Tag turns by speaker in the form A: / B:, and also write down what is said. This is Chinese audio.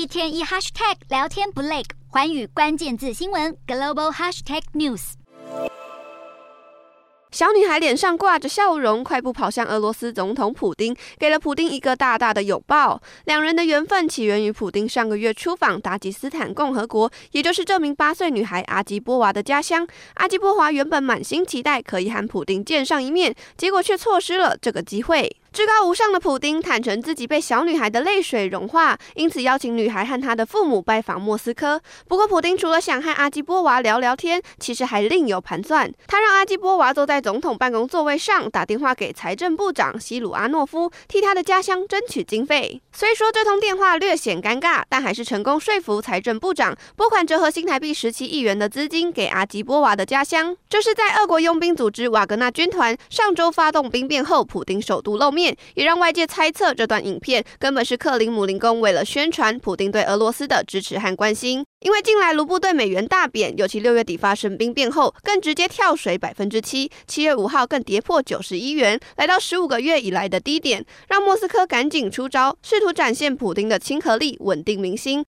A: 一天一 hashtag 聊天不累，寰宇关键字新闻 global hashtag news。
B: 小女孩脸上挂着笑容，快步跑向俄罗斯总统普丁，给了普丁一个大大的拥抱。两人的缘分起源于普丁上个月出访达吉斯坦共和国，也就是这名八岁女孩阿基波娃的家乡。阿基波娃原本满心期待可以和普丁见上一面，结果却错失了这个机会。至高无上的普丁坦承自己被小女孩的泪水融化，因此邀请女孩和她的父母拜访莫斯科。不过，普丁除了想和阿基波娃聊聊天，其实还另有盘算。他让阿基波娃坐在总统办公座位上，打电话给财政部长西鲁阿诺夫，替他的家乡争取经费。虽说这通电话略显尴尬，但还是成功说服财政部长拨款折合新台币十七亿元的资金给阿基波娃的家乡。这是在俄国佣兵组织瓦格纳军团上周发动兵变后，普丁首度露面面。也让外界猜测，这段影片根本是克林姆林宫为了宣传普丁对俄罗斯的支持和关心。因为近来卢布对美元大贬，尤其六月底发生兵变后，更直接跳水百分之七。七月五号更跌破九十一元，来到十五个月以来的低点，让莫斯科赶紧出招，试图展现普丁的亲和力，稳定民心。